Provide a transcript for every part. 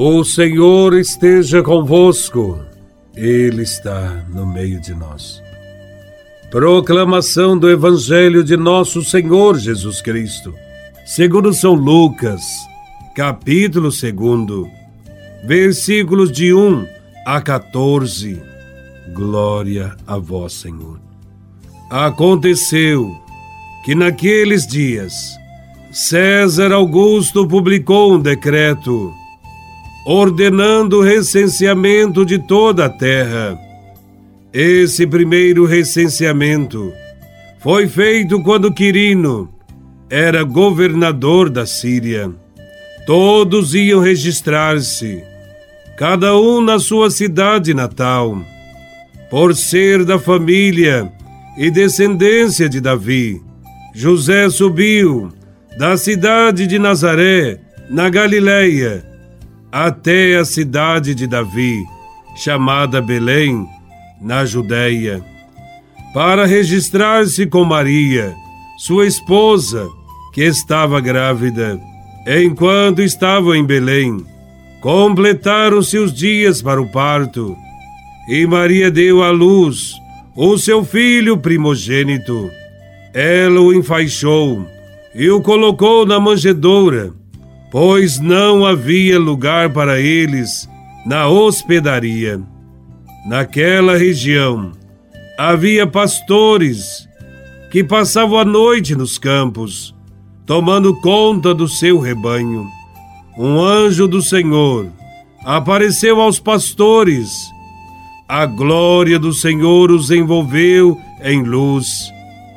O Senhor esteja convosco, Ele está no meio de nós. Proclamação do Evangelho de Nosso Senhor Jesus Cristo, segundo São Lucas, capítulo 2, versículos de 1 a 14. Glória a vós, Senhor. Aconteceu que naqueles dias César Augusto publicou um decreto ordenando o recenseamento de toda a terra. Esse primeiro recenseamento foi feito quando Quirino era governador da Síria. Todos iam registrar-se, cada um na sua cidade natal, por ser da família e descendência de Davi. José subiu da cidade de Nazaré, na Galileia, até a cidade de Davi, chamada Belém, na Judéia, para registrar-se com Maria, sua esposa, que estava grávida. Enquanto estavam em Belém, completaram-se os dias para o parto, e Maria deu à luz o seu filho primogênito. Ela o enfaixou e o colocou na manjedoura pois não havia lugar para eles na hospedaria. Naquela região havia pastores que passavam a noite nos campos, tomando conta do seu rebanho. Um anjo do Senhor apareceu aos pastores. A glória do Senhor os envolveu em luz,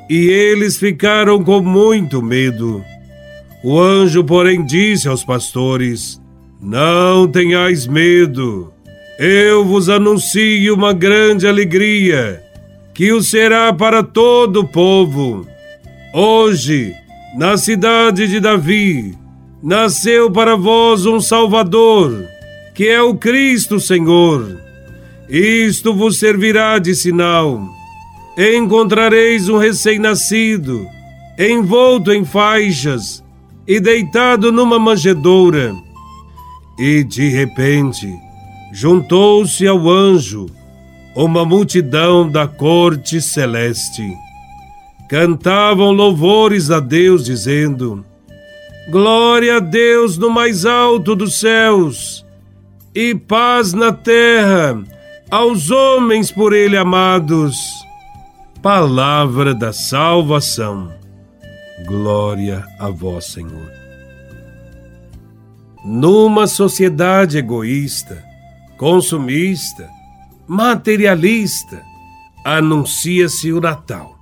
e eles ficaram com muito medo. O anjo, porém, disse aos pastores: Não tenhais medo, eu vos anuncio uma grande alegria, que o será para todo o povo. Hoje, na cidade de Davi, nasceu para vós um Salvador, que é o Cristo Senhor. Isto vos servirá de sinal. Encontrareis um recém-nascido, envolto em faixas, e deitado numa manjedoura. E de repente juntou-se ao anjo uma multidão da corte celeste. Cantavam louvores a Deus, dizendo: Glória a Deus no mais alto dos céus, e paz na terra aos homens por Ele amados. Palavra da salvação. Glória a vós, Senhor. Numa sociedade egoísta, consumista, materialista, anuncia-se o Natal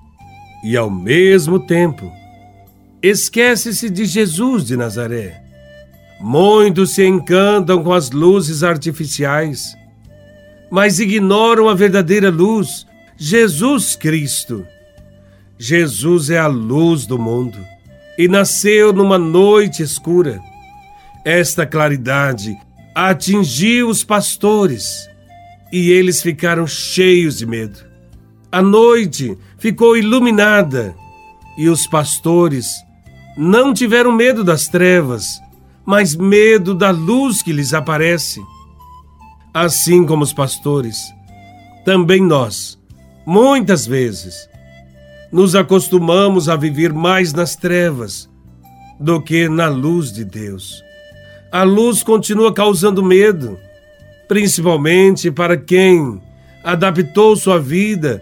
e, ao mesmo tempo, esquece-se de Jesus de Nazaré. Muitos se encantam com as luzes artificiais, mas ignoram a verdadeira luz, Jesus Cristo Jesus é a luz do mundo e nasceu numa noite escura. Esta claridade atingiu os pastores e eles ficaram cheios de medo. A noite ficou iluminada e os pastores não tiveram medo das trevas, mas medo da luz que lhes aparece. Assim como os pastores, também nós, muitas vezes, nos acostumamos a viver mais nas trevas do que na luz de Deus. A luz continua causando medo, principalmente para quem adaptou sua vida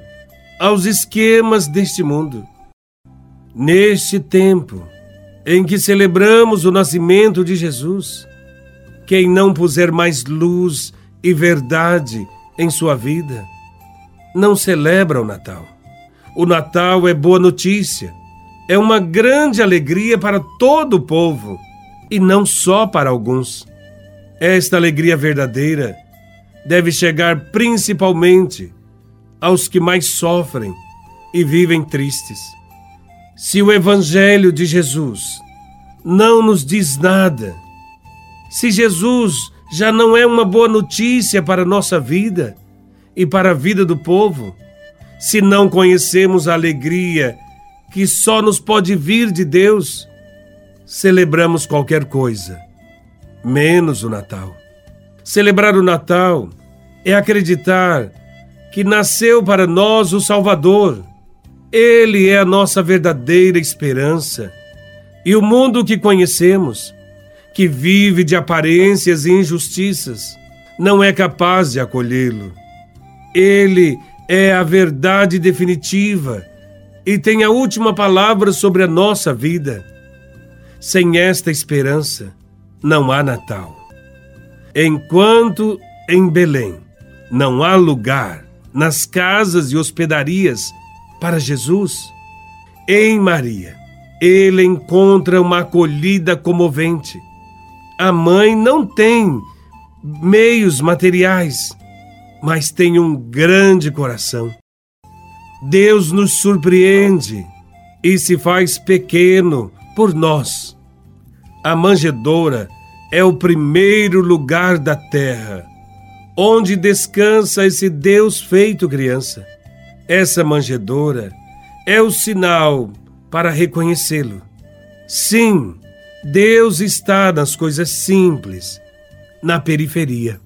aos esquemas deste mundo. Neste tempo em que celebramos o nascimento de Jesus, quem não puser mais luz e verdade em sua vida, não celebra o Natal. O Natal é boa notícia. É uma grande alegria para todo o povo e não só para alguns. Esta alegria verdadeira deve chegar principalmente aos que mais sofrem e vivem tristes. Se o Evangelho de Jesus não nos diz nada, se Jesus já não é uma boa notícia para a nossa vida e para a vida do povo, se não conhecemos a alegria que só nos pode vir de Deus, celebramos qualquer coisa, menos o Natal. Celebrar o Natal é acreditar que nasceu para nós o Salvador. Ele é a nossa verdadeira esperança. E o mundo que conhecemos, que vive de aparências e injustiças, não é capaz de acolhê-lo. Ele é a verdade definitiva e tem a última palavra sobre a nossa vida. Sem esta esperança, não há Natal. Enquanto em Belém não há lugar nas casas e hospedarias para Jesus, em Maria ele encontra uma acolhida comovente. A mãe não tem meios materiais, mas tem um grande coração. Deus nos surpreende e se faz pequeno por nós. A manjedoura é o primeiro lugar da terra onde descansa esse Deus feito criança. Essa manjedoura é o sinal para reconhecê-lo. Sim, Deus está nas coisas simples, na periferia.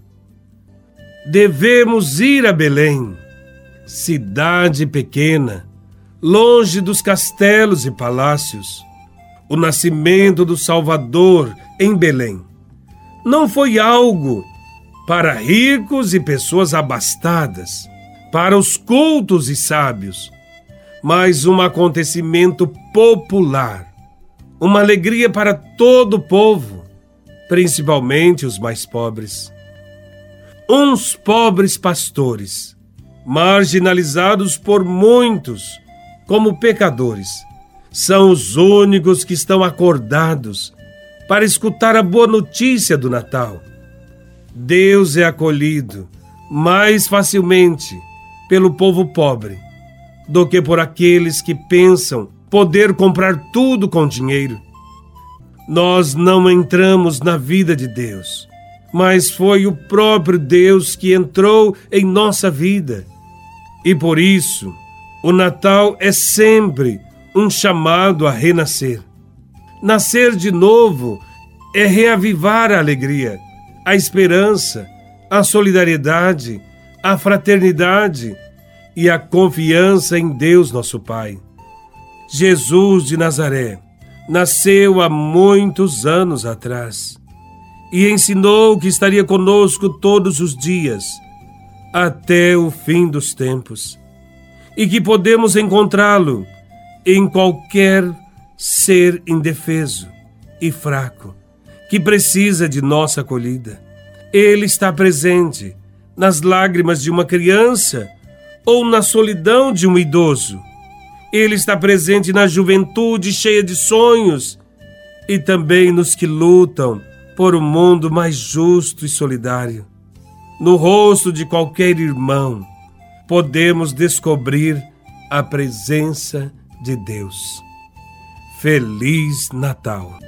Devemos ir a Belém, cidade pequena, longe dos castelos e palácios. O nascimento do Salvador em Belém não foi algo para ricos e pessoas abastadas, para os cultos e sábios, mas um acontecimento popular, uma alegria para todo o povo, principalmente os mais pobres uns pobres pastores, marginalizados por muitos como pecadores, são os únicos que estão acordados para escutar a boa notícia do Natal. Deus é acolhido mais facilmente pelo povo pobre do que por aqueles que pensam poder comprar tudo com dinheiro. Nós não entramos na vida de Deus mas foi o próprio Deus que entrou em nossa vida. E por isso, o Natal é sempre um chamado a renascer. Nascer de novo é reavivar a alegria, a esperança, a solidariedade, a fraternidade e a confiança em Deus, nosso Pai. Jesus de Nazaré nasceu há muitos anos atrás e ensinou que estaria conosco todos os dias, até o fim dos tempos, e que podemos encontrá-lo em qualquer ser indefeso e fraco que precisa de nossa acolhida. Ele está presente nas lágrimas de uma criança ou na solidão de um idoso. Ele está presente na juventude cheia de sonhos e também nos que lutam por um mundo mais justo e solidário. No rosto de qualquer irmão, podemos descobrir a presença de Deus. Feliz Natal!